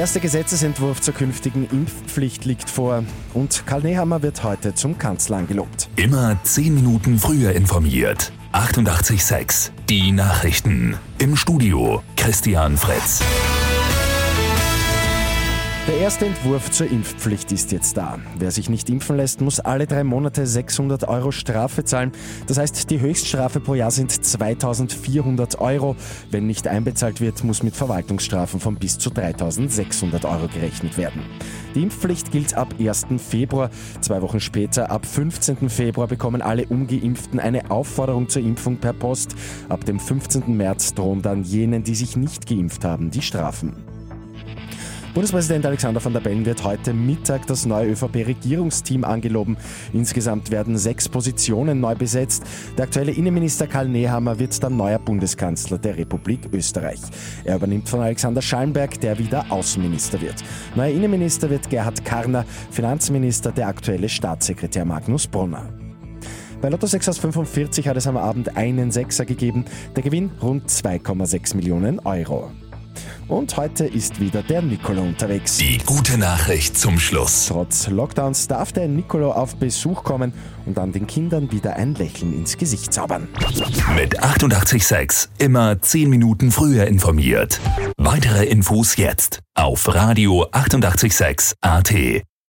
erste Gesetzesentwurf zur künftigen Impfpflicht liegt vor und Karl Nehammer wird heute zum Kanzler angelobt. Immer zehn Minuten früher informiert. 88.6 Die Nachrichten. Im Studio Christian Fritz. Der erste Entwurf zur Impfpflicht ist jetzt da. Wer sich nicht impfen lässt, muss alle drei Monate 600 Euro Strafe zahlen. Das heißt, die Höchststrafe pro Jahr sind 2400 Euro. Wenn nicht einbezahlt wird, muss mit Verwaltungsstrafen von bis zu 3600 Euro gerechnet werden. Die Impfpflicht gilt ab 1. Februar. Zwei Wochen später, ab 15. Februar, bekommen alle Ungeimpften eine Aufforderung zur Impfung per Post. Ab dem 15. März drohen dann jenen, die sich nicht geimpft haben, die Strafen. Bundespräsident Alexander van der Bellen wird heute Mittag das neue ÖVP-Regierungsteam angeloben. Insgesamt werden sechs Positionen neu besetzt. Der aktuelle Innenminister Karl Nehammer wird dann neuer Bundeskanzler der Republik Österreich. Er übernimmt von Alexander Schallenberg, der wieder Außenminister wird. Neuer Innenminister wird Gerhard Karner, Finanzminister der aktuelle Staatssekretär Magnus Brunner. Bei Lotto 6 aus 45 hat es am Abend einen Sechser gegeben. Der Gewinn rund 2,6 Millionen Euro. Und heute ist wieder der Nicolo unterwegs. Die gute Nachricht zum Schluss. Trotz Lockdowns darf der Nicolo auf Besuch kommen und dann den Kindern wieder ein Lächeln ins Gesicht zaubern. Mit 886 immer 10 Minuten früher informiert. Weitere Infos jetzt auf Radio 886 AT.